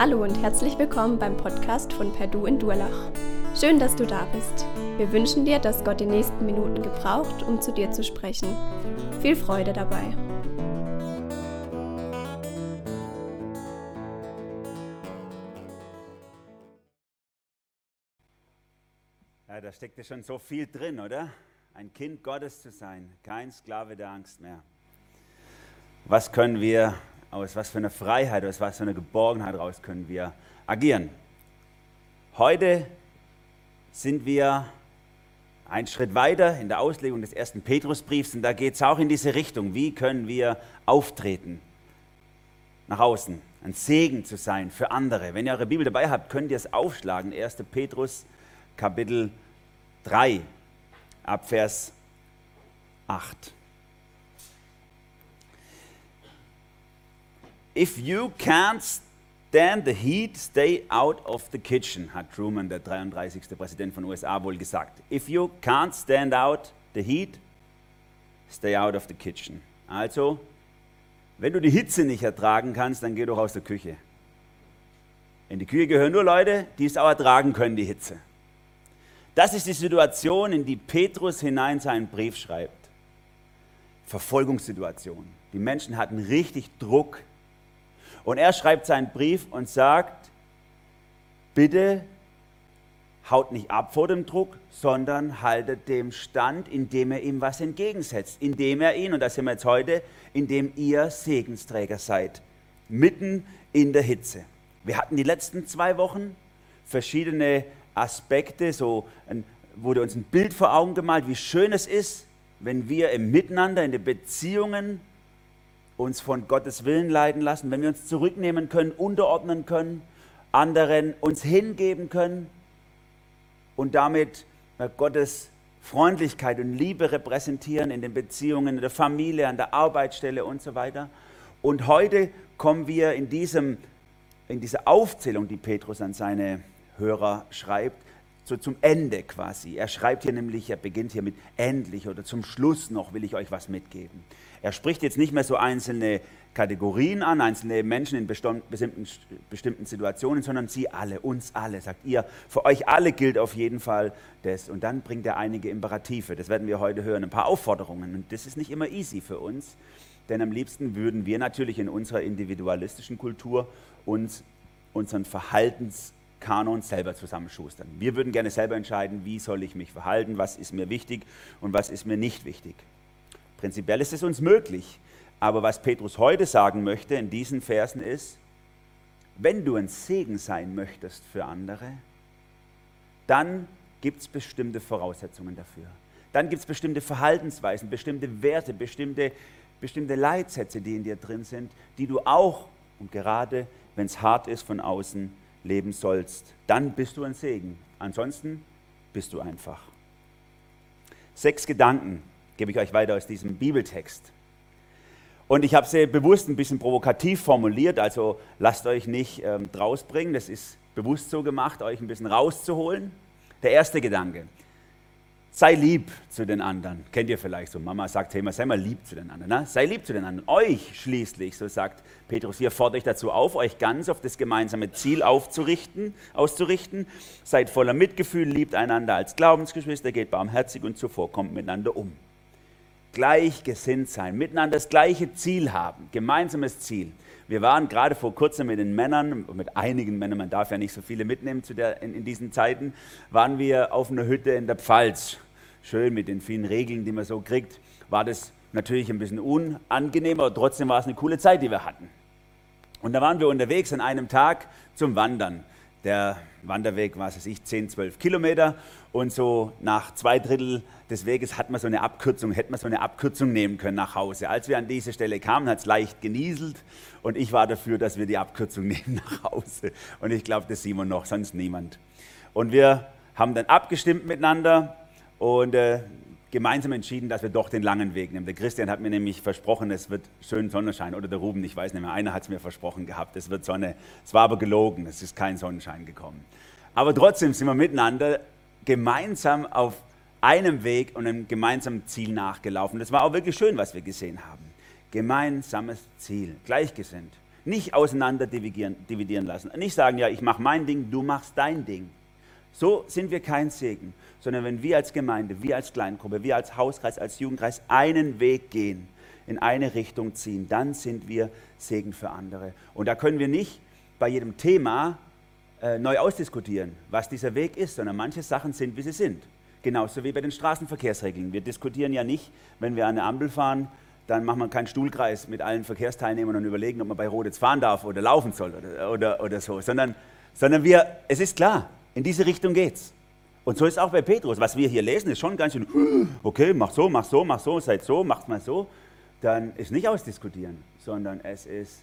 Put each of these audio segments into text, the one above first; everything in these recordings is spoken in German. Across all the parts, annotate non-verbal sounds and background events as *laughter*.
Hallo und herzlich willkommen beim Podcast von Perdu in Durlach. Schön, dass du da bist. Wir wünschen dir, dass Gott die nächsten Minuten gebraucht, um zu dir zu sprechen. Viel Freude dabei. Ja, da steckt ja schon so viel drin, oder? Ein Kind Gottes zu sein, kein Sklave der Angst mehr. Was können wir aus was für einer Freiheit, aus was für einer Geborgenheit raus können wir agieren. Heute sind wir einen Schritt weiter in der Auslegung des ersten Petrusbriefs und da geht es auch in diese Richtung. Wie können wir auftreten nach außen, ein Segen zu sein für andere? Wenn ihr eure Bibel dabei habt, könnt ihr es aufschlagen. 1. Petrus Kapitel 3 ab Vers 8. If you can't stand the heat, stay out of the kitchen, hat Truman, der 33. Präsident von USA, wohl gesagt. If you can't stand out the heat, stay out of the kitchen. Also, wenn du die Hitze nicht ertragen kannst, dann geh doch aus der Küche. In die Küche gehören nur Leute, die es auch ertragen können, die Hitze. Das ist die Situation, in die Petrus hinein seinen Brief schreibt. Verfolgungssituation. Die Menschen hatten richtig Druck und er schreibt seinen Brief und sagt, bitte haut nicht ab vor dem Druck, sondern haltet dem stand, indem er ihm was entgegensetzt, indem er ihn, und das sind wir jetzt heute, indem ihr Segensträger seid, mitten in der Hitze. Wir hatten die letzten zwei Wochen verschiedene Aspekte, so wurde uns ein Bild vor Augen gemalt, wie schön es ist, wenn wir im Miteinander, in den Beziehungen uns von Gottes Willen leiten lassen, wenn wir uns zurücknehmen können, unterordnen können, anderen uns hingeben können und damit Gottes Freundlichkeit und Liebe repräsentieren in den Beziehungen, in der Familie, an der Arbeitsstelle und so weiter. Und heute kommen wir in, diesem, in dieser Aufzählung, die Petrus an seine Hörer schreibt, so zum Ende quasi. Er schreibt hier nämlich, er beginnt hier mit endlich oder zum Schluss noch will ich euch was mitgeben. Er spricht jetzt nicht mehr so einzelne Kategorien an, einzelne Menschen in bestimmten, bestimmten Situationen, sondern sie alle, uns alle, sagt ihr. Für euch alle gilt auf jeden Fall das. Und dann bringt er einige Imperative, das werden wir heute hören, ein paar Aufforderungen. Und das ist nicht immer easy für uns, denn am liebsten würden wir natürlich in unserer individualistischen Kultur uns unseren Verhaltenskanon selber zusammenschustern. Wir würden gerne selber entscheiden, wie soll ich mich verhalten, was ist mir wichtig und was ist mir nicht wichtig. Prinzipiell ist es uns möglich. Aber was Petrus heute sagen möchte in diesen Versen ist, wenn du ein Segen sein möchtest für andere, dann gibt es bestimmte Voraussetzungen dafür. Dann gibt es bestimmte Verhaltensweisen, bestimmte Werte, bestimmte, bestimmte Leitsätze, die in dir drin sind, die du auch und gerade wenn es hart ist von außen leben sollst. Dann bist du ein Segen. Ansonsten bist du einfach. Sechs Gedanken, gebe ich euch weiter aus diesem Bibeltext. Und ich habe sie bewusst ein bisschen provokativ formuliert, also lasst euch nicht ähm, draus bringen, das ist bewusst so gemacht, euch ein bisschen rauszuholen. Der erste Gedanke, sei lieb zu den anderen. Kennt ihr vielleicht so, Mama sagt, hey, sei mal lieb zu den anderen. Ne? Sei lieb zu den anderen. Euch schließlich, so sagt Petrus hier, fordere ich dazu auf, euch ganz auf das gemeinsame Ziel aufzurichten, auszurichten. Seid voller Mitgefühl, liebt einander als Glaubensgeschwister, geht barmherzig und zuvorkommt miteinander um gleichgesinnt sein, miteinander das gleiche Ziel haben, gemeinsames Ziel. Wir waren gerade vor kurzem mit den Männern, mit einigen Männern, man darf ja nicht so viele mitnehmen zu der, in, in diesen Zeiten, waren wir auf einer Hütte in der Pfalz. Schön mit den vielen Regeln, die man so kriegt, war das natürlich ein bisschen unangenehm, aber trotzdem war es eine coole Zeit, die wir hatten. Und da waren wir unterwegs an einem Tag zum Wandern. Der Wanderweg, was weiß ich, 10, 12 Kilometer. Und so nach zwei Drittel des Weges hat man so eine Abkürzung, hätte man so eine Abkürzung nehmen können nach Hause. Als wir an diese Stelle kamen, hat es leicht genieselt und ich war dafür, dass wir die Abkürzung *laughs* nehmen nach Hause. Und ich glaube, das Simon noch, sonst niemand. Und wir haben dann abgestimmt miteinander und äh, gemeinsam entschieden, dass wir doch den langen Weg nehmen. Der Christian hat mir nämlich versprochen, es wird schön Sonnenschein. Oder der Ruben, ich weiß nicht mehr, einer hat es mir versprochen gehabt, es wird Sonne. Es war aber gelogen, es ist kein Sonnenschein gekommen. Aber trotzdem sind wir miteinander gemeinsam auf einem Weg und einem gemeinsamen Ziel nachgelaufen. Das war auch wirklich schön, was wir gesehen haben. Gemeinsames Ziel, gleichgesinnt. Nicht auseinander dividieren, dividieren lassen. Nicht sagen, ja, ich mache mein Ding, du machst dein Ding. So sind wir kein Segen, sondern wenn wir als Gemeinde, wir als Kleingruppe, wir als Hauskreis, als Jugendkreis einen Weg gehen, in eine Richtung ziehen, dann sind wir Segen für andere. Und da können wir nicht bei jedem Thema äh, neu ausdiskutieren, was dieser Weg ist, sondern manche Sachen sind, wie sie sind. Genauso wie bei den Straßenverkehrsregeln. Wir diskutieren ja nicht, wenn wir an eine Ampel fahren, dann machen wir keinen Stuhlkreis mit allen Verkehrsteilnehmern und überlegen, ob man bei Rot jetzt fahren darf oder laufen soll oder, oder, oder so, sondern, sondern wir, es ist klar, in diese Richtung geht's. Und so ist es auch bei Petrus. Was wir hier lesen, ist schon ganz schön, okay, mach so, mach so, mach so, seid so, macht mal so. Dann ist nicht ausdiskutieren, sondern es ist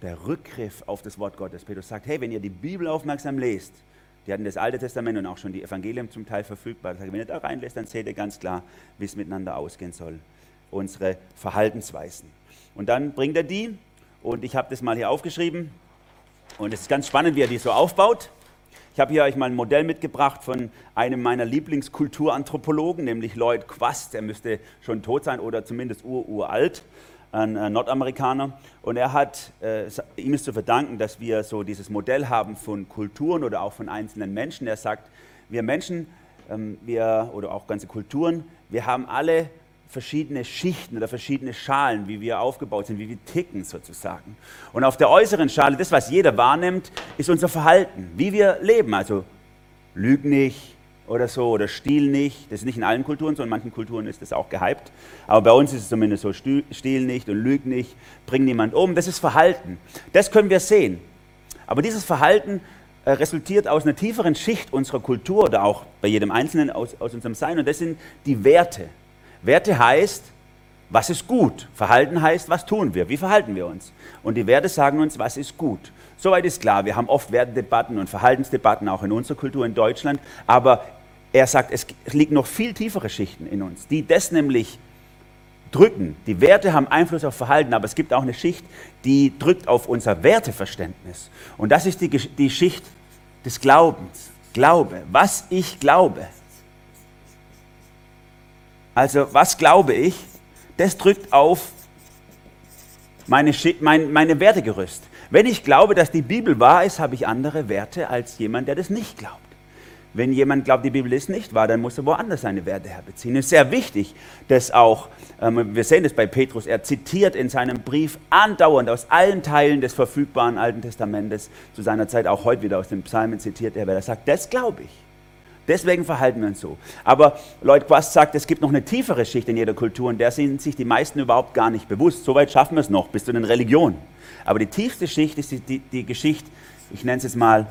der Rückgriff auf das Wort Gottes. Petrus sagt, hey, wenn ihr die Bibel aufmerksam lest, die hatten das Alte Testament und auch schon die Evangelien zum Teil verfügbar. Wenn ihr da reinlässt, dann seht ihr ganz klar, wie es miteinander ausgehen soll. Unsere Verhaltensweisen. Und dann bringt er die, und ich habe das mal hier aufgeschrieben. Und es ist ganz spannend, wie er die so aufbaut. Ich habe hier euch mal ein Modell mitgebracht von einem meiner Lieblingskulturanthropologen, nämlich Lloyd Quast. Er müsste schon tot sein oder zumindest uralt ein äh, Nordamerikaner. Und er hat, äh, ihm ist zu verdanken, dass wir so dieses Modell haben von Kulturen oder auch von einzelnen Menschen. Er sagt, wir Menschen, ähm, wir, oder auch ganze Kulturen, wir haben alle verschiedene Schichten oder verschiedene Schalen, wie wir aufgebaut sind, wie wir ticken sozusagen. Und auf der äußeren Schale, das, was jeder wahrnimmt, ist unser Verhalten, wie wir leben. Also lüg nicht, oder so oder Stil nicht. Das ist nicht in allen Kulturen so, in manchen Kulturen ist das auch gehypt. Aber bei uns ist es zumindest so, Stil nicht und Lüg nicht, bring niemand um. Das ist Verhalten. Das können wir sehen. Aber dieses Verhalten äh, resultiert aus einer tieferen Schicht unserer Kultur oder auch bei jedem Einzelnen aus, aus unserem Sein. Und das sind die Werte. Werte heißt, was ist gut? Verhalten heißt, was tun wir? Wie verhalten wir uns? Und die Werte sagen uns, was ist gut. Soweit ist klar, wir haben oft Wertedebatten und Verhaltensdebatten auch in unserer Kultur in Deutschland, aber er sagt, es liegen noch viel tiefere Schichten in uns, die das nämlich drücken. Die Werte haben Einfluss auf Verhalten, aber es gibt auch eine Schicht, die drückt auf unser Werteverständnis. Und das ist die, die Schicht des Glaubens. Glaube, was ich glaube. Also, was glaube ich? Das drückt auf meine, mein, meine Wertegerüst. Wenn ich glaube, dass die Bibel wahr ist, habe ich andere Werte als jemand, der das nicht glaubt. Wenn jemand glaubt, die Bibel ist nicht wahr, dann muss er woanders seine Werte herbeziehen. Es ist sehr wichtig, dass auch, ähm, wir sehen das bei Petrus, er zitiert in seinem Brief andauernd aus allen Teilen des verfügbaren Alten Testamentes, zu seiner Zeit auch heute wieder aus den Psalmen zitiert er, weil er sagt, das glaube ich. Deswegen verhalten wir uns so. Aber Lloyd Quast sagt, es gibt noch eine tiefere Schicht in jeder Kultur und der sind sich die meisten überhaupt gar nicht bewusst. Soweit schaffen wir es noch, bis zu den Religionen. Aber die tiefste Schicht ist die, die, die Geschichte, ich nenne es jetzt mal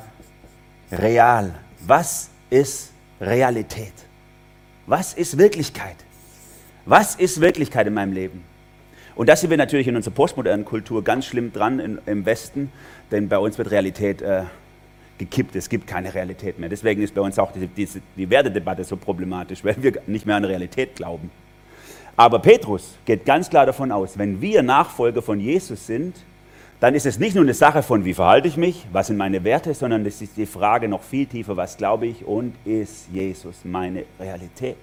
real. Was ist Realität? Was ist Wirklichkeit? Was ist Wirklichkeit in meinem Leben? Und da sind wir natürlich in unserer postmodernen Kultur ganz schlimm dran in, im Westen, denn bei uns wird Realität äh, gekippt. Es gibt keine Realität mehr. Deswegen ist bei uns auch die, die, die Wertedebatte so problematisch, weil wir nicht mehr an Realität glauben. Aber Petrus geht ganz klar davon aus, wenn wir Nachfolger von Jesus sind, dann ist es nicht nur eine Sache von, wie verhalte ich mich, was sind meine Werte, sondern es ist die Frage noch viel tiefer, was glaube ich und ist Jesus meine Realität?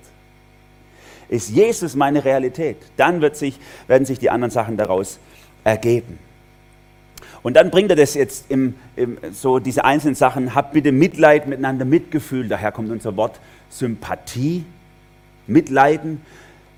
Ist Jesus meine Realität? Dann wird sich, werden sich die anderen Sachen daraus ergeben. Und dann bringt er das jetzt im, im, so diese einzelnen Sachen, habt bitte Mitleid miteinander, Mitgefühl, daher kommt unser Wort Sympathie, Mitleiden,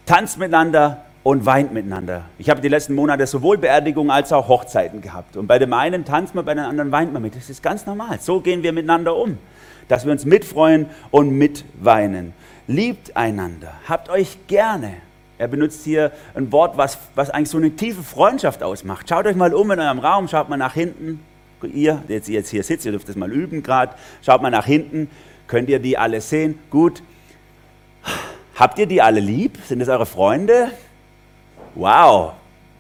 tanzt miteinander, und weint miteinander. Ich habe die letzten Monate sowohl Beerdigungen als auch Hochzeiten gehabt. Und bei dem einen tanzt man, bei dem anderen weint man mit. Das ist ganz normal. So gehen wir miteinander um. Dass wir uns mitfreuen und mitweinen. Liebt einander. Habt euch gerne. Er benutzt hier ein Wort, was, was eigentlich so eine tiefe Freundschaft ausmacht. Schaut euch mal um in eurem Raum, schaut mal nach hinten. Ihr, jetzt, jetzt hier sitzt, ihr dürft das mal üben gerade. Schaut mal nach hinten. Könnt ihr die alle sehen? Gut. Habt ihr die alle lieb? Sind es eure Freunde? Wow,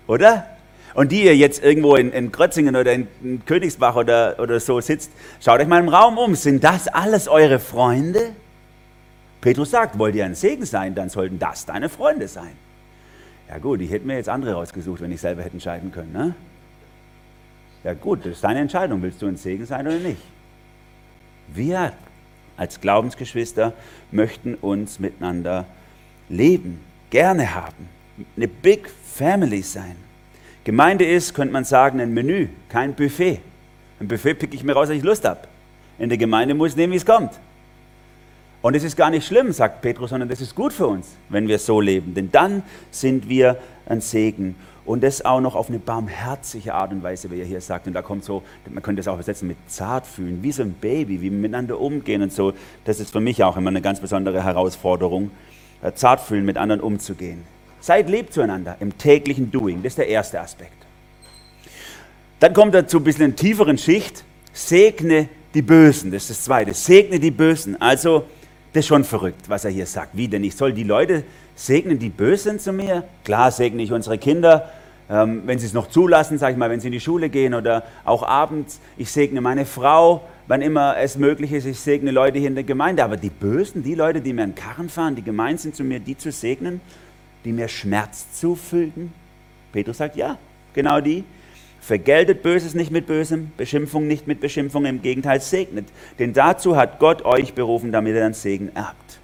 oder? Und die ihr jetzt irgendwo in, in Grötzingen oder in, in Königsbach oder, oder so sitzt, schaut euch mal im Raum um. Sind das alles eure Freunde? Petrus sagt, wollt ihr ein Segen sein, dann sollten das deine Freunde sein. Ja gut, ich hätte mir jetzt andere rausgesucht, wenn ich selber hätte entscheiden können. Ne? Ja gut, das ist deine Entscheidung. Willst du ein Segen sein oder nicht? Wir als Glaubensgeschwister möchten uns miteinander leben, gerne haben eine Big Family sein. Gemeinde ist, könnte man sagen, ein Menü, kein Buffet. Ein Buffet picke ich mir raus, wenn ich Lust habe. In der Gemeinde muss ich nehmen, wie es kommt. Und es ist gar nicht schlimm, sagt Petrus, sondern das ist gut für uns, wenn wir so leben. Denn dann sind wir ein Segen. Und das auch noch auf eine barmherzige Art und Weise, wie er hier sagt. Und da kommt so, man könnte das auch übersetzen mit zart fühlen, wie so ein Baby, wie wir miteinander umgehen und so. Das ist für mich auch immer eine ganz besondere Herausforderung, äh, zart fühlen, mit anderen umzugehen. Seid lieb zueinander im täglichen Doing. Das ist der erste Aspekt. Dann kommt er zu ein bisschen tieferen Schicht. Segne die Bösen. Das ist das zweite. Segne die Bösen. Also, das ist schon verrückt, was er hier sagt. Wie denn? Ich soll die Leute segnen, die böse sind zu mir? Klar segne ich unsere Kinder, ähm, wenn sie es noch zulassen, sage ich mal, wenn sie in die Schule gehen oder auch abends. Ich segne meine Frau, wann immer es möglich ist. Ich segne Leute hier in der Gemeinde. Aber die Bösen, die Leute, die mir einen Karren fahren, die gemein sind zu mir, die zu segnen, die mir Schmerz zufügen? Petrus sagt, ja, genau die. Vergeltet Böses nicht mit Bösem, Beschimpfung nicht mit Beschimpfung, im Gegenteil segnet. Denn dazu hat Gott euch berufen, damit ihr dann Segen erbt.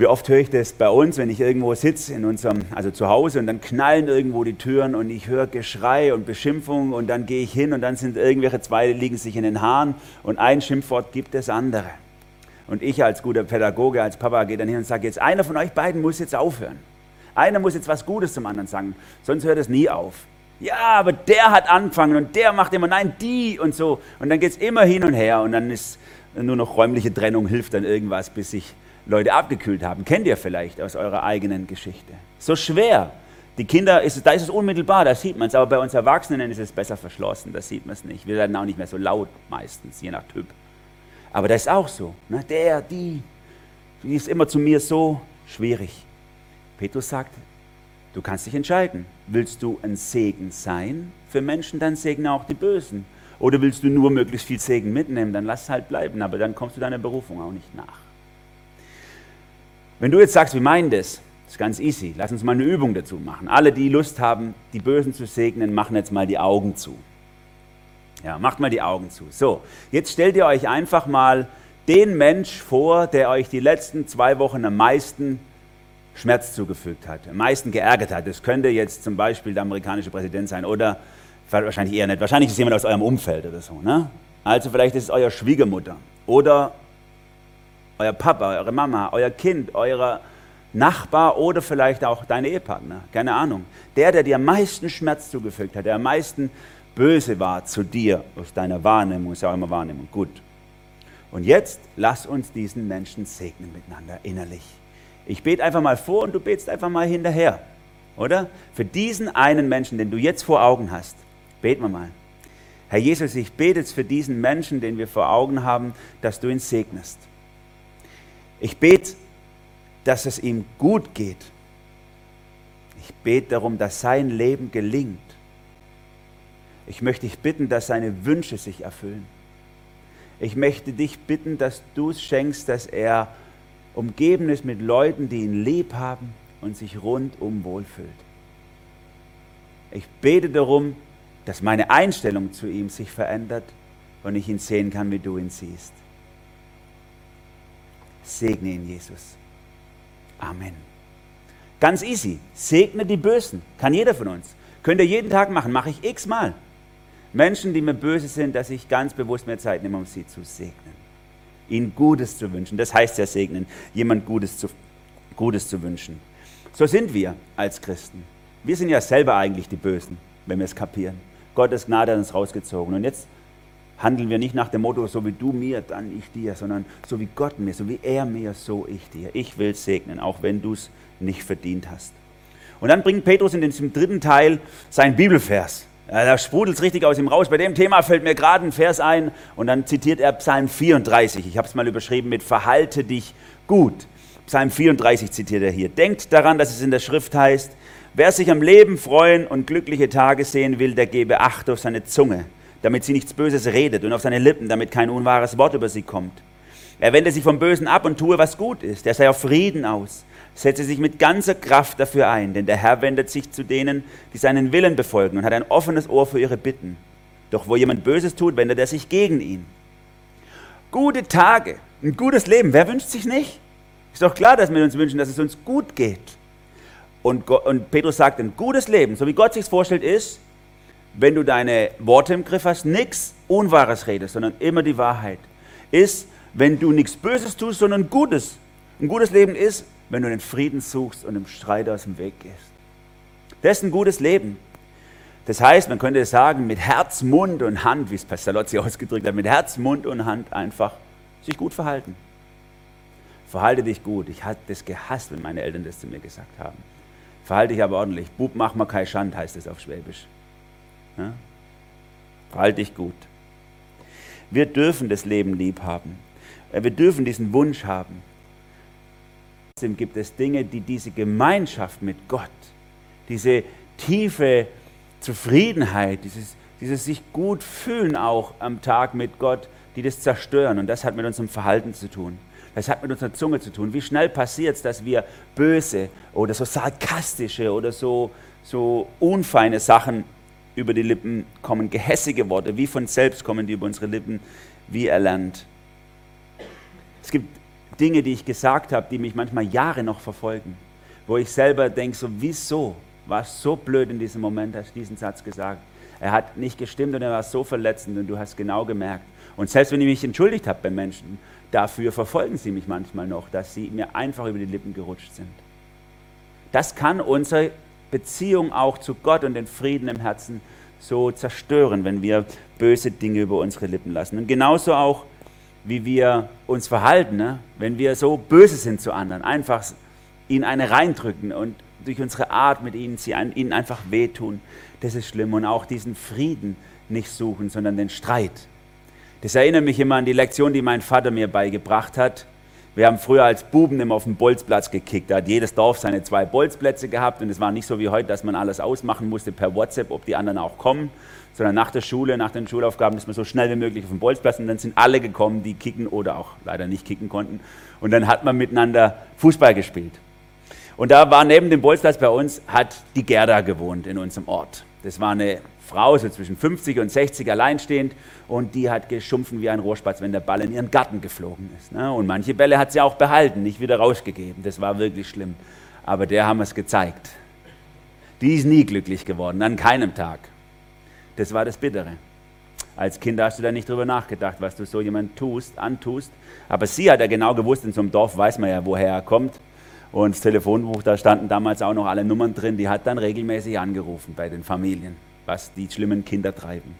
Wie oft höre ich das bei uns, wenn ich irgendwo sitze, in unserem, also zu Hause, und dann knallen irgendwo die Türen und ich höre Geschrei und Beschimpfung und dann gehe ich hin und dann sind irgendwelche zwei, liegen sich in den Haaren und ein Schimpfwort gibt das andere. Und ich als guter Pädagoge, als Papa gehe dann hin und sage, jetzt einer von euch beiden muss jetzt aufhören. Einer muss jetzt was Gutes zum anderen sagen, sonst hört es nie auf. Ja, aber der hat angefangen und der macht immer, nein, die und so. Und dann geht es immer hin und her und dann ist nur noch räumliche Trennung, hilft dann irgendwas, bis sich Leute abgekühlt haben. Kennt ihr vielleicht aus eurer eigenen Geschichte. So schwer. Die Kinder, ist, da ist es unmittelbar, da sieht man es, aber bei uns Erwachsenen ist es besser verschlossen, da sieht man es nicht. Wir werden auch nicht mehr so laut meistens, je nach Typ. Aber das ist auch so. Ne? Der, die, die ist immer zu mir so schwierig. Petrus sagt, du kannst dich entscheiden. Willst du ein Segen sein für Menschen, dann segne auch die Bösen. Oder willst du nur möglichst viel Segen mitnehmen, dann lass es halt bleiben, aber dann kommst du deiner Berufung auch nicht nach. Wenn du jetzt sagst, wir meinen das, ist ganz easy. Lass uns mal eine Übung dazu machen. Alle, die Lust haben, die Bösen zu segnen, machen jetzt mal die Augen zu. Ja, macht mal die Augen zu. So, jetzt stellt ihr euch einfach mal den Mensch vor, der euch die letzten zwei Wochen am meisten Schmerz zugefügt hat, am meisten geärgert hat. Das könnte jetzt zum Beispiel der amerikanische Präsident sein oder wahrscheinlich eher nicht. Wahrscheinlich ist jemand aus eurem Umfeld oder so. Ne? Also vielleicht ist es euer Schwiegermutter oder euer Papa, eure Mama, euer Kind, euer Nachbar oder vielleicht auch dein Ehepartner, keine Ahnung. Der, der dir am meisten Schmerz zugefügt hat, der am meisten böse war zu dir aus deiner Wahrnehmung, ist ja auch immer Wahrnehmung, gut. Und jetzt lass uns diesen Menschen segnen miteinander innerlich. Ich bete einfach mal vor und du betest einfach mal hinterher, oder? Für diesen einen Menschen, den du jetzt vor Augen hast, beten wir mal. Herr Jesus, ich bete jetzt für diesen Menschen, den wir vor Augen haben, dass du ihn segnest. Ich bete, dass es ihm gut geht. Ich bete darum, dass sein Leben gelingt. Ich möchte dich bitten, dass seine Wünsche sich erfüllen. Ich möchte dich bitten, dass du es schenkst, dass er umgeben ist mit Leuten, die ihn lieb haben und sich rundum wohlfühlt. Ich bete darum, dass meine Einstellung zu ihm sich verändert und ich ihn sehen kann, wie du ihn siehst. Segne ihn, Jesus. Amen. Ganz easy. Segne die Bösen. Kann jeder von uns. Könnt ihr jeden Tag machen. Mache ich x-mal. Menschen, die mir böse sind, dass ich ganz bewusst mehr Zeit nehme, um sie zu segnen. Ihnen Gutes zu wünschen. Das heißt ja segnen. Jemand Gutes zu, Gutes zu wünschen. So sind wir als Christen. Wir sind ja selber eigentlich die Bösen, wenn wir es kapieren. Gottes Gnade hat uns rausgezogen. Und jetzt handeln wir nicht nach dem Motto, so wie du mir, dann ich dir, sondern so wie Gott mir, so wie er mir, so ich dir. Ich will segnen, auch wenn du es nicht verdient hast. Und dann bringt Petrus in diesem dritten Teil seinen Bibelvers. Ja, da sprudelt es richtig aus ihm raus. Bei dem Thema fällt mir gerade ein Vers ein und dann zitiert er Psalm 34. Ich habe es mal überschrieben mit Verhalte dich gut. Psalm 34 zitiert er hier. Denkt daran, dass es in der Schrift heißt, wer sich am Leben freuen und glückliche Tage sehen will, der gebe Acht auf seine Zunge damit sie nichts Böses redet und auf seine Lippen, damit kein unwahres Wort über sie kommt. Er wende sich vom Bösen ab und tue, was gut ist. Er sei auf Frieden aus. Setze sich mit ganzer Kraft dafür ein, denn der Herr wendet sich zu denen, die seinen Willen befolgen und hat ein offenes Ohr für ihre Bitten. Doch wo jemand Böses tut, wendet er sich gegen ihn. Gute Tage, ein gutes Leben, wer wünscht sich nicht? Ist doch klar, dass wir uns wünschen, dass es uns gut geht. Und, und Petrus sagt, ein gutes Leben, so wie Gott sich vorstellt, ist, wenn du deine Worte im Griff hast, nichts Unwahres redest, sondern immer die Wahrheit. Ist, wenn du nichts Böses tust, sondern Gutes. Ein gutes Leben ist, wenn du den Frieden suchst und dem Streit aus dem Weg gehst. Das ist ein gutes Leben. Das heißt, man könnte sagen, mit Herz, Mund und Hand, wie es Pastalozzi *laughs* ausgedrückt hat, mit Herz, Mund und Hand einfach sich gut verhalten. Verhalte dich gut. Ich hatte das gehasst, wenn meine Eltern das zu mir gesagt haben. Verhalte dich aber ordentlich. Bub, mach mal kein Schand, heißt es auf Schwäbisch. Ja? Verhalte dich gut. Wir dürfen das Leben lieb haben. Äh, wir dürfen diesen Wunsch haben. Trotzdem gibt es Dinge, die diese Gemeinschaft mit Gott, diese tiefe Zufriedenheit, dieses, dieses sich gut fühlen auch am Tag mit Gott, die das zerstören. Und das hat mit unserem Verhalten zu tun. Das hat mit unserer Zunge zu tun. Wie schnell passiert es, dass wir böse oder so sarkastische oder so, so unfeine Sachen über die Lippen kommen, gehässige Worte, wie von selbst kommen die über unsere Lippen, wie erlernt. Es gibt Dinge, die ich gesagt habe, die mich manchmal Jahre noch verfolgen, wo ich selber denke, so wieso war es so blöd in diesem Moment, hast du diesen Satz gesagt. Er hat nicht gestimmt und er war so verletzend und du hast genau gemerkt. Und selbst wenn ich mich entschuldigt habe bei Menschen, dafür verfolgen sie mich manchmal noch, dass sie mir einfach über die Lippen gerutscht sind. Das kann unsere Beziehung auch zu Gott und den Frieden im Herzen so zerstören, wenn wir böse Dinge über unsere Lippen lassen. Und genauso auch, wie wir uns verhalten, ne? wenn wir so böse sind zu anderen, einfach ihnen eine reindrücken und durch unsere Art mit ihnen, sie ihnen einfach wehtun, das ist schlimm. Und auch diesen Frieden nicht suchen, sondern den Streit. Das erinnert mich immer an die Lektion, die mein Vater mir beigebracht hat. Wir haben früher als Buben immer auf dem Bolzplatz gekickt. Da hat jedes Dorf seine zwei Bolzplätze gehabt und es war nicht so wie heute, dass man alles ausmachen musste per WhatsApp, ob die anderen auch kommen, sondern nach der Schule, nach den Schulaufgaben ist man so schnell wie möglich auf dem Bolzplatz und dann sind alle gekommen, die kicken oder auch leider nicht kicken konnten. Und dann hat man miteinander Fußball gespielt. Und da war neben dem Bolzplatz bei uns, hat die Gerda gewohnt in unserem Ort. Das war eine Frau, so zwischen 50 und 60 alleinstehend, und die hat geschumpfen wie ein Rohrspatz, wenn der Ball in ihren Garten geflogen ist. Ne? Und manche Bälle hat sie auch behalten, nicht wieder rausgegeben. Das war wirklich schlimm. Aber der haben wir es gezeigt. Die ist nie glücklich geworden, an keinem Tag. Das war das Bittere. Als Kind hast du da nicht drüber nachgedacht, was du so jemand tust, antust. Aber sie hat ja genau gewusst, in so einem Dorf weiß man ja, woher er kommt. Und das Telefonbuch, da standen damals auch noch alle Nummern drin, die hat dann regelmäßig angerufen bei den Familien, was die schlimmen Kinder treiben.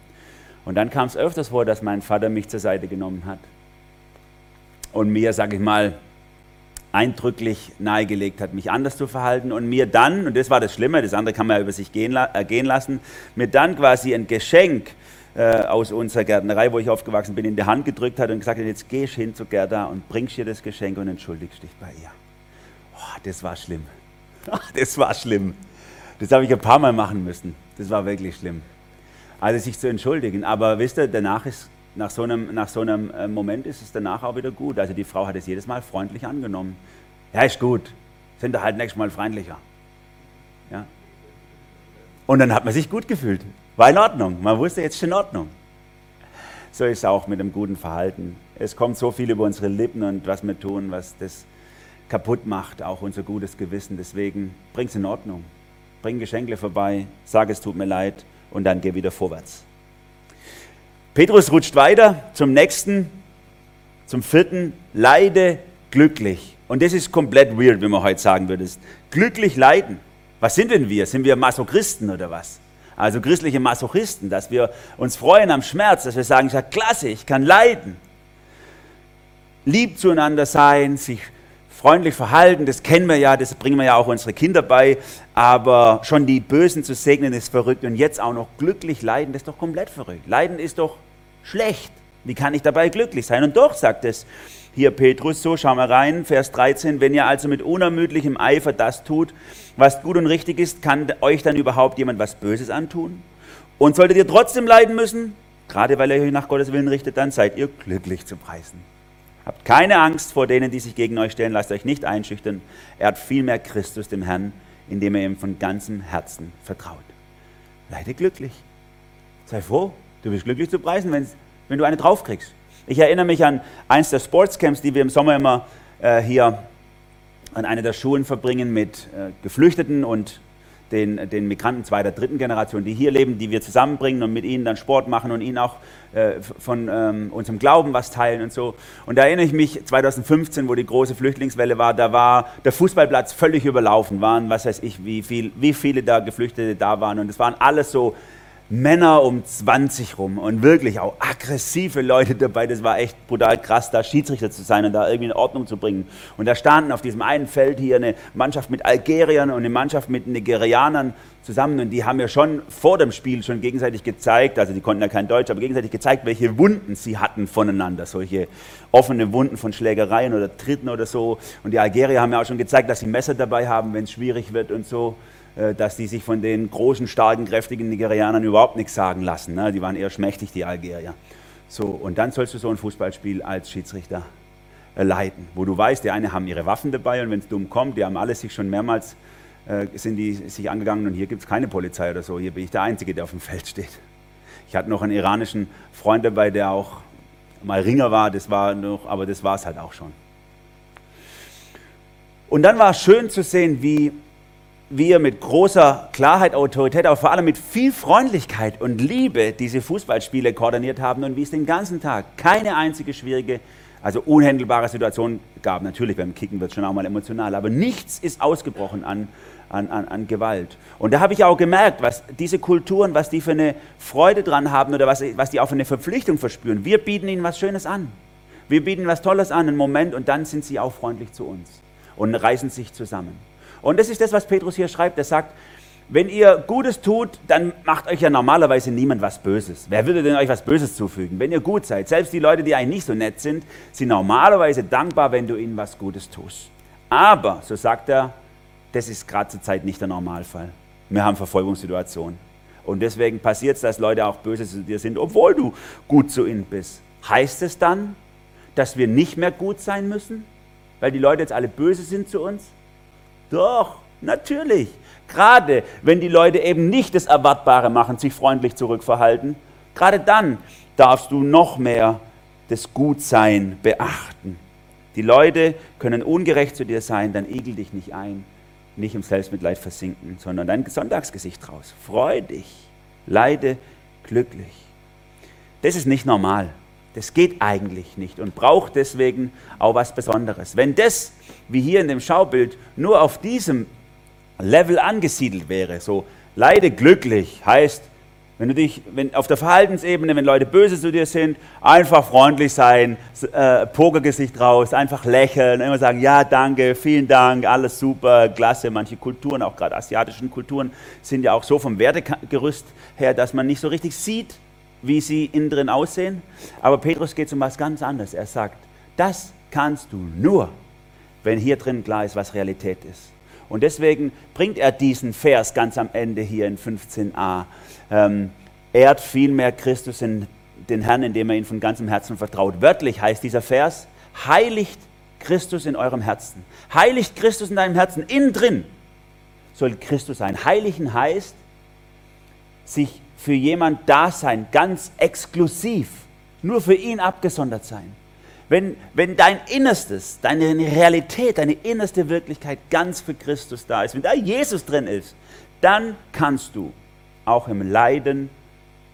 Und dann kam es öfters vor, dass mein Vater mich zur Seite genommen hat und mir, sage ich mal, eindrücklich nahegelegt hat, mich anders zu verhalten und mir dann, und das war das Schlimme, das andere kann man ja über sich gehen, äh, gehen lassen, mir dann quasi ein Geschenk äh, aus unserer Gärtnerei, wo ich aufgewachsen bin, in die Hand gedrückt hat und gesagt hat, jetzt gehst hin zu Gerda und bringst ihr das Geschenk und entschuldigst dich bei ihr. Oh, das war schlimm. *laughs* das war schlimm. Das habe ich ein paar Mal machen müssen. Das war wirklich schlimm. Also sich zu entschuldigen. Aber wisst ihr, danach ist, nach so einem, nach so einem äh, Moment ist es danach auch wieder gut. Also die Frau hat es jedes Mal freundlich angenommen. Ja, ist gut. Sind da halt nächstes Mal freundlicher. Ja. Und dann hat man sich gut gefühlt. War in Ordnung. Man wusste, jetzt ist in Ordnung. So ist es auch mit dem guten Verhalten. Es kommt so viel über unsere Lippen und was wir tun, was das kaputt macht, auch unser gutes Gewissen. Deswegen bring es in Ordnung. Bring Geschenke vorbei, sag es tut mir leid und dann geh wieder vorwärts. Petrus rutscht weiter zum nächsten, zum vierten, leide glücklich. Und das ist komplett weird, wenn man heute sagen würde. Glücklich leiden. Was sind denn wir? Sind wir Masochisten oder was? Also christliche Masochisten, dass wir uns freuen am Schmerz, dass wir sagen, ich sage, klasse, ich kann leiden. Lieb zueinander sein, sich freundlich verhalten, das kennen wir ja, das bringen wir ja auch unsere Kinder bei, aber schon die Bösen zu segnen ist verrückt und jetzt auch noch glücklich leiden, das ist doch komplett verrückt. Leiden ist doch schlecht. Wie kann ich dabei glücklich sein? Und doch sagt es hier Petrus so, schau mal rein, Vers 13, wenn ihr also mit unermüdlichem Eifer das tut, was gut und richtig ist, kann euch dann überhaupt jemand was Böses antun? Und solltet ihr trotzdem leiden müssen, gerade weil ihr euch nach Gottes Willen richtet, dann seid ihr glücklich zu preisen. Habt keine Angst vor denen, die sich gegen euch stellen, lasst euch nicht einschüchtern. Er hat vielmehr Christus, dem Herrn, indem er ihm von ganzem Herzen vertraut. Leide glücklich. Sei froh, du bist glücklich zu preisen, wenn du eine draufkriegst. Ich erinnere mich an eins der Sportscamps, die wir im Sommer immer äh, hier an einer der Schulen verbringen mit äh, Geflüchteten und den, den Migranten zweiter, dritten Generation, die hier leben, die wir zusammenbringen und mit ihnen dann Sport machen und ihnen auch äh, von ähm, unserem Glauben was teilen und so. Und da erinnere ich mich 2015, wo die große Flüchtlingswelle war, da war der Fußballplatz völlig überlaufen, waren, was weiß ich, wie, viel, wie viele da Geflüchtete da waren. Und es waren alles so Männer um 20 rum und wirklich auch aggressive Leute dabei. Das war echt brutal krass, da Schiedsrichter zu sein und da irgendwie in Ordnung zu bringen. Und da standen auf diesem einen Feld hier eine Mannschaft mit Algeriern und eine Mannschaft mit Nigerianern zusammen und die haben ja schon vor dem Spiel schon gegenseitig gezeigt, also die konnten ja kein Deutsch, aber gegenseitig gezeigt, welche Wunden sie hatten voneinander, solche offene Wunden von Schlägereien oder Tritten oder so. Und die Algerier haben ja auch schon gezeigt, dass sie Messer dabei haben, wenn es schwierig wird und so. Äh, dass die sich von den großen, starken, kräftigen Nigerianern überhaupt nichts sagen lassen. Ne? Die waren eher schmächtig, die Algerier. So, und dann sollst du so ein Fußballspiel als Schiedsrichter äh, leiten, wo du weißt, die einen haben ihre Waffen dabei und wenn es dumm kommt, die haben alle sich schon mehrmals äh, sind die sich angegangen und hier gibt es keine Polizei oder so, hier bin ich der Einzige, der auf dem Feld steht. Ich hatte noch einen iranischen Freund dabei, der auch mal Ringer war, das war noch, aber das war es halt auch schon. Und dann war es schön zu sehen, wie wir mit großer Klarheit, Autorität, aber vor allem mit viel Freundlichkeit und Liebe diese Fußballspiele koordiniert haben und wie es den ganzen Tag keine einzige schwierige, also unhändelbare Situation gab. Natürlich, beim Kicken wird es schon auch mal emotional, aber nichts ist ausgebrochen an, an, an, an Gewalt. Und da habe ich auch gemerkt, was diese Kulturen, was die für eine Freude dran haben oder was, was die auch für eine Verpflichtung verspüren. Wir bieten ihnen was Schönes an. Wir bieten was Tolles an, einen Moment, und dann sind sie auch freundlich zu uns und reißen sich zusammen. Und das ist das, was Petrus hier schreibt. Er sagt, wenn ihr Gutes tut, dann macht euch ja normalerweise niemand was Böses. Wer würde denn euch was Böses zufügen? Wenn ihr gut seid, selbst die Leute, die eigentlich nicht so nett sind, sind normalerweise dankbar, wenn du ihnen was Gutes tust. Aber, so sagt er, das ist gerade zur Zeit nicht der Normalfall. Wir haben Verfolgungssituationen. Und deswegen passiert es, dass Leute auch böse zu dir sind, obwohl du gut zu ihnen bist. Heißt es dann, dass wir nicht mehr gut sein müssen, weil die Leute jetzt alle böse sind zu uns? Doch, natürlich. Gerade wenn die Leute eben nicht das Erwartbare machen, sich freundlich zurückverhalten, gerade dann darfst du noch mehr das Gutsein beachten. Die Leute können ungerecht zu dir sein, dann igel dich nicht ein, nicht im Selbstmitleid versinken, sondern dein Sonntagsgesicht raus. Freu dich, leide glücklich. Das ist nicht normal. Das geht eigentlich nicht und braucht deswegen auch was Besonderes. Wenn das, wie hier in dem Schaubild, nur auf diesem Level angesiedelt wäre, so leide glücklich heißt, wenn du dich wenn, auf der Verhaltensebene, wenn Leute böse zu dir sind, einfach freundlich sein, äh, Pokergesicht raus, einfach lächeln, immer sagen, ja, danke, vielen Dank, alles super, klasse. Manche Kulturen, auch gerade asiatischen Kulturen, sind ja auch so vom Wertegerüst her, dass man nicht so richtig sieht, wie sie innen drin aussehen. Aber Petrus geht um was ganz anderes. Er sagt, das kannst du nur, wenn hier drin klar ist, was Realität ist. Und deswegen bringt er diesen Vers ganz am Ende hier in 15a. Ähm, ehrt vielmehr Christus in den Herrn, indem er ihn von ganzem Herzen vertraut. Wörtlich heißt dieser Vers, heiligt Christus in eurem Herzen. Heiligt Christus in deinem Herzen. Innen drin soll Christus sein. Heiligen heißt, sich für jemand da sein, ganz exklusiv, nur für ihn abgesondert sein. Wenn, wenn dein Innerstes, deine Realität, deine innerste Wirklichkeit ganz für Christus da ist, wenn da Jesus drin ist, dann kannst du auch im Leiden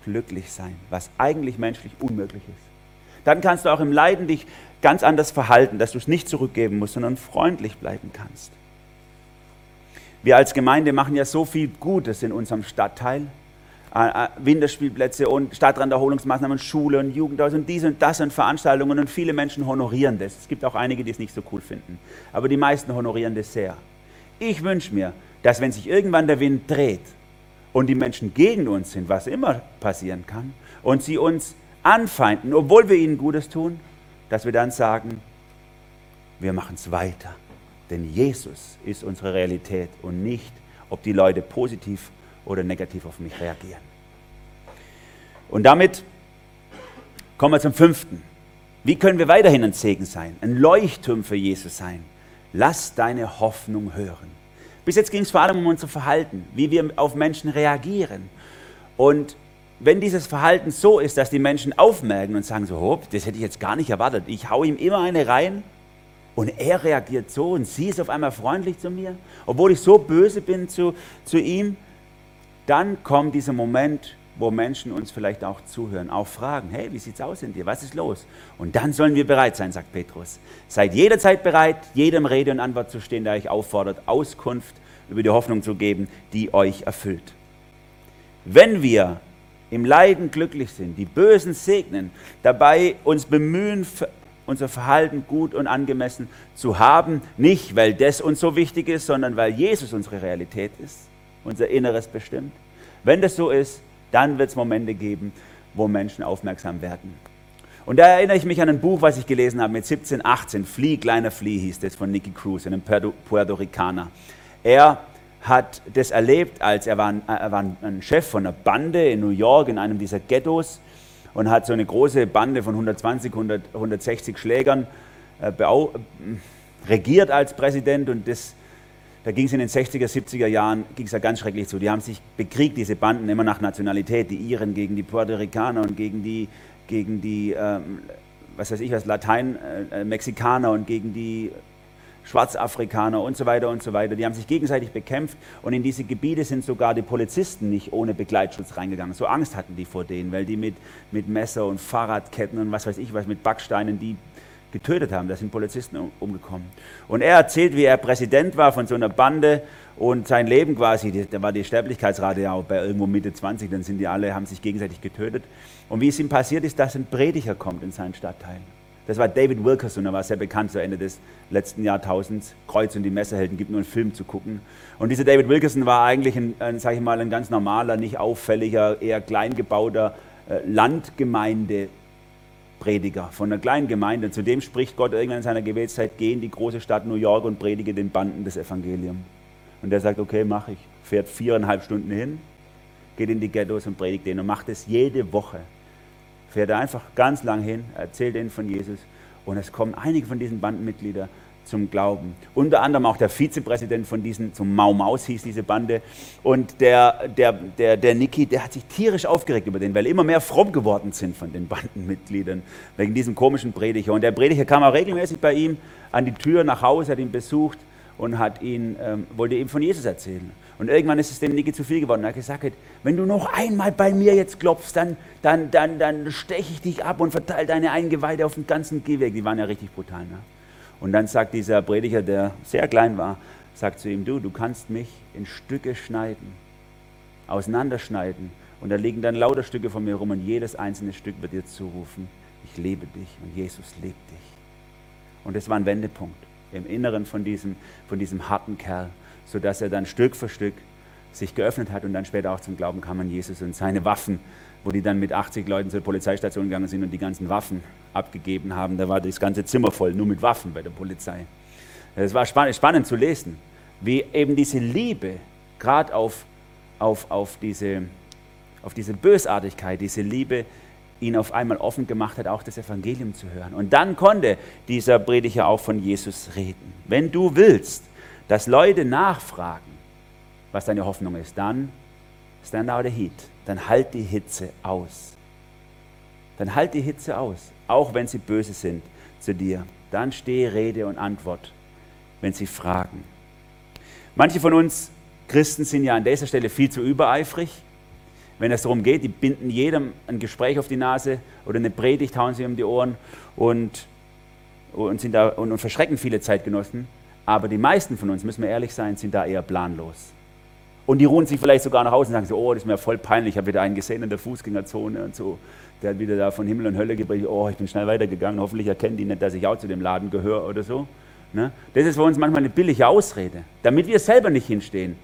glücklich sein, was eigentlich menschlich unmöglich ist. Dann kannst du auch im Leiden dich ganz anders verhalten, dass du es nicht zurückgeben musst, sondern freundlich bleiben kannst. Wir als Gemeinde machen ja so viel Gutes in unserem Stadtteil. Äh, äh, Winterspielplätze und Stadtranderholungsmaßnahmen, Schule und Jugendhaus und dies und das und Veranstaltungen und viele Menschen honorieren das. Es gibt auch einige, die es nicht so cool finden, aber die meisten honorieren das sehr. Ich wünsche mir, dass wenn sich irgendwann der Wind dreht und die Menschen gegen uns sind, was immer passieren kann, und sie uns anfeinden, obwohl wir ihnen Gutes tun, dass wir dann sagen, wir machen es weiter. Denn Jesus ist unsere Realität und nicht, ob die Leute positiv oder negativ auf mich reagieren. Und damit kommen wir zum fünften. Wie können wir weiterhin ein Segen sein, ein Leuchtturm für Jesus sein? Lass deine Hoffnung hören. Bis jetzt ging es vor allem um unser Verhalten, wie wir auf Menschen reagieren. Und wenn dieses Verhalten so ist, dass die Menschen aufmerken und sagen so, hopp, das hätte ich jetzt gar nicht erwartet, ich hau ihm immer eine rein, Und er reagiert so und sie ist auf einmal freundlich zu mir, obwohl ich so böse bin zu, zu ihm. Dann kommt dieser Moment, wo Menschen uns vielleicht auch zuhören, auch fragen, hey, wie sieht's aus in dir? Was ist los? Und dann sollen wir bereit sein, sagt Petrus. Seid jederzeit bereit, jedem Rede und Antwort zu stehen, der euch auffordert, Auskunft über die Hoffnung zu geben, die euch erfüllt. Wenn wir im Leiden glücklich sind, die Bösen segnen, dabei uns bemühen, unser Verhalten gut und angemessen zu haben, nicht weil das uns so wichtig ist, sondern weil Jesus unsere Realität ist, unser Inneres bestimmt. Wenn das so ist, dann wird es Momente geben, wo Menschen aufmerksam werden. Und da erinnere ich mich an ein Buch, was ich gelesen habe mit 17, 18, Flee, kleiner Flee hieß das von Nicky Cruz, einem Puerto Ricaner. Er hat das erlebt, als er war, ein, er war ein Chef von einer Bande in New York, in einem dieser Ghettos und hat so eine große Bande von 120, 100, 160 Schlägern äh, regiert als Präsident und das, da ging es in den 60er, 70er Jahren ging es ja ganz schrecklich zu. Die haben sich bekriegt, diese Banden, immer nach Nationalität, die Iren gegen die Puerto Ricaner und gegen die, gegen die ähm, was weiß ich was, Latein-Mexikaner äh, und gegen die Schwarzafrikaner und so weiter und so weiter. Die haben sich gegenseitig bekämpft und in diese Gebiete sind sogar die Polizisten nicht ohne Begleitschutz reingegangen. So Angst hatten die vor denen, weil die mit, mit Messer und Fahrradketten und was weiß ich was, mit Backsteinen die getötet haben. Da sind Polizisten umgekommen. Und er erzählt, wie er Präsident war von so einer Bande und sein Leben quasi, da war die Sterblichkeitsrate ja auch bei irgendwo Mitte 20, dann sind die alle, haben sich gegenseitig getötet. Und wie es ihm passiert ist, dass ein Prediger kommt in seinen Stadtteil. Das war David Wilkerson, er war sehr bekannt zu Ende des letzten Jahrtausends. Kreuz und die Messerhelden gibt nur einen Film zu gucken. Und dieser David Wilkerson war eigentlich ein, ein sag ich mal, ein ganz normaler, nicht auffälliger, eher kleingebauter äh, Landgemeindeprediger von einer kleinen Gemeinde. Zu dem spricht Gott irgendwann in seiner Gebetszeit, geh in die große Stadt New York und predige den Banden des Evangeliums. Und der sagt, okay, mache ich. Fährt viereinhalb Stunden hin, geht in die Ghettos und predigt den und macht es jede Woche fährt er einfach ganz lang hin, erzählt ihnen von Jesus und es kommen einige von diesen Bandenmitgliedern zum Glauben. Unter anderem auch der Vizepräsident von diesen, zum Mau Maus hieß diese Bande. Und der, der, der, der Niki, der hat sich tierisch aufgeregt über den, weil immer mehr fromm geworden sind von den Bandenmitgliedern, wegen diesem komischen Prediger. Und der Prediger kam auch regelmäßig bei ihm an die Tür nach Hause, hat ihn besucht und hat ihn, ähm, wollte ihm von Jesus erzählen. Und irgendwann ist es dem Niki zu viel geworden. Er hat gesagt, wenn du noch einmal bei mir jetzt klopfst, dann, dann, dann, dann steche ich dich ab und verteile deine Eingeweide auf den ganzen Gehweg. Die waren ja richtig brutal. Ne? Und dann sagt dieser Prediger, der sehr klein war, sagt zu ihm, du, du kannst mich in Stücke schneiden, auseinanderschneiden. Und da liegen dann lauter Stücke von mir rum und jedes einzelne Stück wird dir zurufen, ich lebe dich und Jesus lebt dich. Und das war ein Wendepunkt im Inneren von diesem, von diesem harten Kerl sodass er dann Stück für Stück sich geöffnet hat und dann später auch zum Glauben kam an Jesus und seine Waffen, wo die dann mit 80 Leuten zur Polizeistation gegangen sind und die ganzen Waffen abgegeben haben. Da war das ganze Zimmer voll, nur mit Waffen bei der Polizei. Es war spannend, spannend, zu lesen, wie eben diese Liebe gerade auf, auf, auf, diese, auf diese Bösartigkeit, diese Liebe ihn auf einmal offen gemacht hat, auch das Evangelium zu hören. Und dann konnte dieser Prediger auch von Jesus reden. Wenn du willst, dass Leute nachfragen, was deine Hoffnung ist, dann stand out the heat. Dann halt die Hitze aus. Dann halt die Hitze aus, auch wenn sie böse sind zu dir. Dann stehe Rede und Antwort, wenn sie fragen. Manche von uns Christen sind ja an dieser Stelle viel zu übereifrig. Wenn es darum geht, die binden jedem ein Gespräch auf die Nase oder eine Predigt hauen sie um die Ohren und, und, sind da, und, und verschrecken viele Zeitgenossen. Aber die meisten von uns, müssen wir ehrlich sein, sind da eher planlos. Und die ruhen sich vielleicht sogar nach Hause und sagen so, oh, das ist mir voll peinlich, ich habe wieder einen gesehen in der Fußgängerzone und so. Der hat wieder da von Himmel und Hölle gepredigt, oh, ich bin schnell weitergegangen, hoffentlich erkennen die nicht, dass ich auch zu dem Laden gehöre oder so. Ne? Das ist für uns manchmal eine billige Ausrede, damit wir selber nicht hinstehen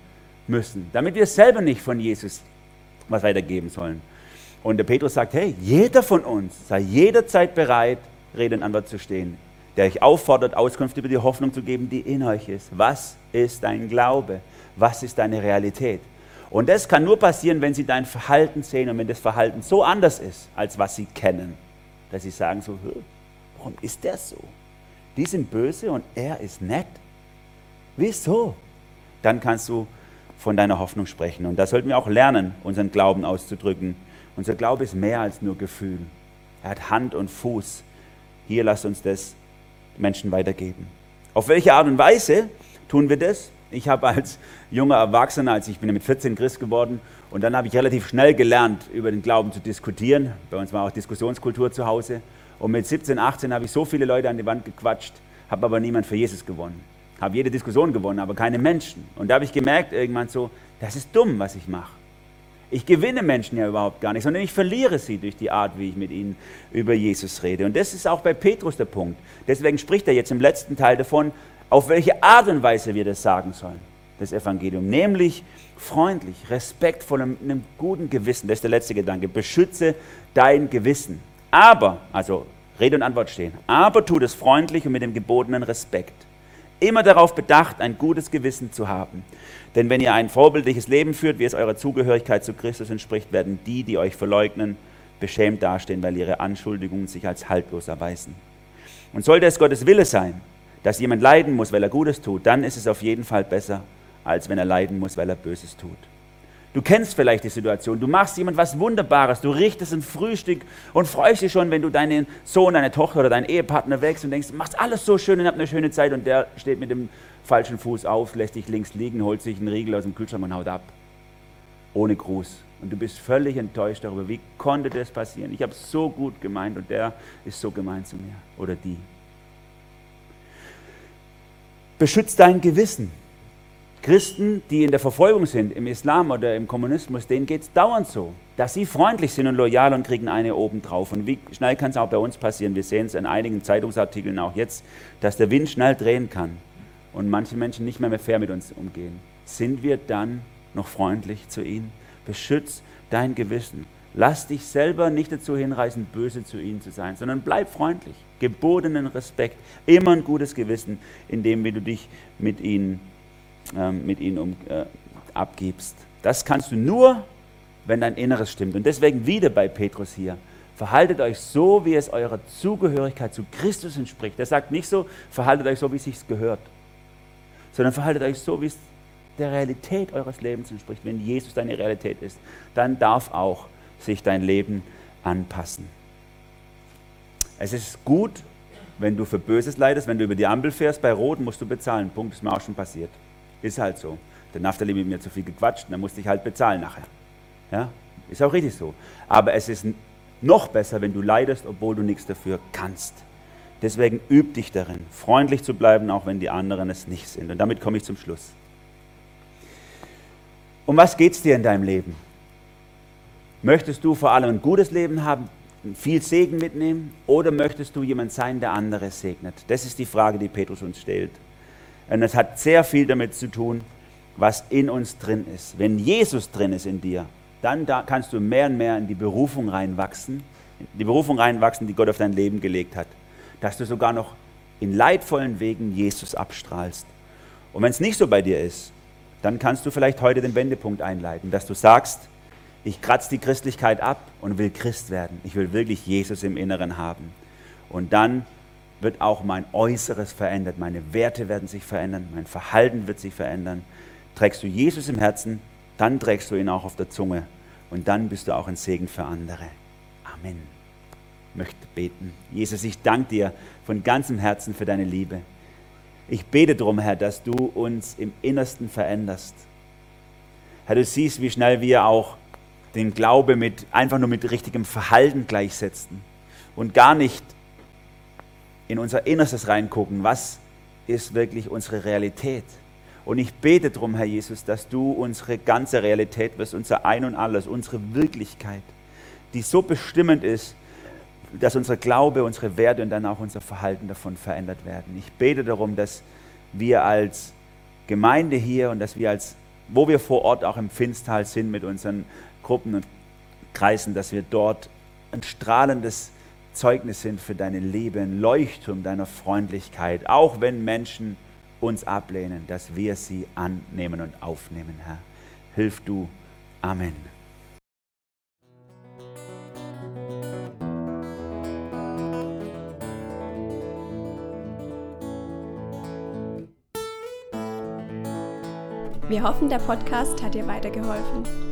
müssen, damit wir selber nicht von Jesus was weitergeben sollen. Und der Petrus sagt, hey, jeder von uns sei jederzeit bereit, Rede und zu stehen der euch auffordert, Auskunft über die Hoffnung zu geben, die in euch ist. Was ist dein Glaube? Was ist deine Realität? Und das kann nur passieren, wenn sie dein Verhalten sehen und wenn das Verhalten so anders ist, als was sie kennen, dass sie sagen so, warum ist der so? Die sind böse und er ist nett. Wieso? Dann kannst du von deiner Hoffnung sprechen. Und da sollten wir auch lernen, unseren Glauben auszudrücken. Unser Glaube ist mehr als nur Gefühl. Er hat Hand und Fuß. Hier lasst uns das Menschen weitergeben. Auf welche Art und Weise tun wir das? Ich habe als junger Erwachsener, als ich bin mit 14 Christ geworden, und dann habe ich relativ schnell gelernt, über den Glauben zu diskutieren. Bei uns war auch Diskussionskultur zu Hause. Und mit 17, 18 habe ich so viele Leute an die Wand gequatscht, habe aber niemand für Jesus gewonnen. Habe jede Diskussion gewonnen, aber keine Menschen. Und da habe ich gemerkt irgendwann so, das ist dumm, was ich mache. Ich gewinne Menschen ja überhaupt gar nicht, sondern ich verliere sie durch die Art, wie ich mit ihnen über Jesus rede. Und das ist auch bei Petrus der Punkt. Deswegen spricht er jetzt im letzten Teil davon, auf welche Art und Weise wir das sagen sollen, das Evangelium. Nämlich freundlich, respektvoll, mit einem guten Gewissen. Das ist der letzte Gedanke. Beschütze dein Gewissen. Aber, also Rede und Antwort stehen, aber tu es freundlich und mit dem gebotenen Respekt. Immer darauf bedacht, ein gutes Gewissen zu haben. Denn wenn ihr ein vorbildliches Leben führt, wie es eurer Zugehörigkeit zu Christus entspricht, werden die, die euch verleugnen, beschämt dastehen, weil ihre Anschuldigungen sich als haltlos erweisen. Und sollte es Gottes Wille sein, dass jemand leiden muss, weil er Gutes tut, dann ist es auf jeden Fall besser, als wenn er leiden muss, weil er Böses tut. Du kennst vielleicht die Situation, du machst jemand was Wunderbares, du richtest ein Frühstück und freust dich schon, wenn du deinen Sohn, deine Tochter oder deinen Ehepartner wächst und denkst, machst alles so schön und habt eine schöne Zeit und der steht mit dem falschen Fuß auf, lässt dich links liegen, holt sich einen Riegel aus dem Kühlschrank und haut ab. Ohne Gruß. Und du bist völlig enttäuscht darüber, wie konnte das passieren? Ich habe so gut gemeint und der ist so gemein zu mir oder die. Beschützt dein Gewissen. Christen, die in der Verfolgung sind, im Islam oder im Kommunismus, denen geht es dauernd so, dass sie freundlich sind und loyal und kriegen eine oben drauf. Und wie schnell kann es auch bei uns passieren? Wir sehen es in einigen Zeitungsartikeln auch jetzt, dass der Wind schnell drehen kann und manche Menschen nicht mehr, mehr fair mit uns umgehen. Sind wir dann noch freundlich zu ihnen? Beschütz dein Gewissen. Lass dich selber nicht dazu hinreißen, böse zu ihnen zu sein, sondern bleib freundlich. Gebotenen Respekt, immer ein gutes Gewissen, indem du dich mit ihnen ähm, mit ihnen um, äh, abgibst. Das kannst du nur, wenn dein Inneres stimmt. Und deswegen wieder bei Petrus hier. Verhaltet euch so, wie es eurer Zugehörigkeit zu Christus entspricht. Er sagt nicht so, verhaltet euch so, wie es sich gehört, sondern verhaltet euch so, wie es der Realität eures Lebens entspricht. Wenn Jesus deine Realität ist, dann darf auch sich dein Leben anpassen. Es ist gut, wenn du für Böses leidest, wenn du über die Ampel fährst, bei Rot musst du bezahlen. Punkt, ist mir auch schon passiert. Ist halt so. Der Naftali mit mir zu viel gequatscht, dann musste ich halt bezahlen nachher. Ja? Ist auch richtig so. Aber es ist noch besser, wenn du leidest, obwohl du nichts dafür kannst. Deswegen üb dich darin, freundlich zu bleiben, auch wenn die anderen es nicht sind. Und damit komme ich zum Schluss. Um was geht es dir in deinem Leben? Möchtest du vor allem ein gutes Leben haben, viel Segen mitnehmen, oder möchtest du jemand sein, der andere segnet? Das ist die Frage, die Petrus uns stellt. Und es hat sehr viel damit zu tun, was in uns drin ist. Wenn Jesus drin ist in dir, dann da kannst du mehr und mehr in die Berufung reinwachsen, die Berufung reinwachsen, die Gott auf dein Leben gelegt hat. Dass du sogar noch in leidvollen Wegen Jesus abstrahlst. Und wenn es nicht so bei dir ist, dann kannst du vielleicht heute den Wendepunkt einleiten, dass du sagst, ich kratze die Christlichkeit ab und will Christ werden. Ich will wirklich Jesus im Inneren haben. Und dann wird auch mein Äußeres verändert, meine Werte werden sich verändern, mein Verhalten wird sich verändern. Trägst du Jesus im Herzen, dann trägst du ihn auch auf der Zunge und dann bist du auch ein Segen für andere. Amen. Ich möchte beten. Jesus, ich danke dir von ganzem Herzen für deine Liebe. Ich bete darum, Herr, dass du uns im Innersten veränderst. Herr, du siehst, wie schnell wir auch den Glaube mit, einfach nur mit richtigem Verhalten gleichsetzen und gar nicht in unser Innerstes reingucken, was ist wirklich unsere Realität. Und ich bete darum, Herr Jesus, dass du unsere ganze Realität wirst, unser Ein und Alles, unsere Wirklichkeit, die so bestimmend ist, dass unser Glaube, unsere Werte und dann auch unser Verhalten davon verändert werden. Ich bete darum, dass wir als Gemeinde hier und dass wir als, wo wir vor Ort auch im Pfinstal sind mit unseren Gruppen und Kreisen, dass wir dort ein strahlendes Zeugnis sind für deine Liebe, ein Leuchtturm deiner Freundlichkeit, auch wenn Menschen uns ablehnen, dass wir sie annehmen und aufnehmen, Herr. Hilf du. Amen. Wir hoffen, der Podcast hat dir weitergeholfen.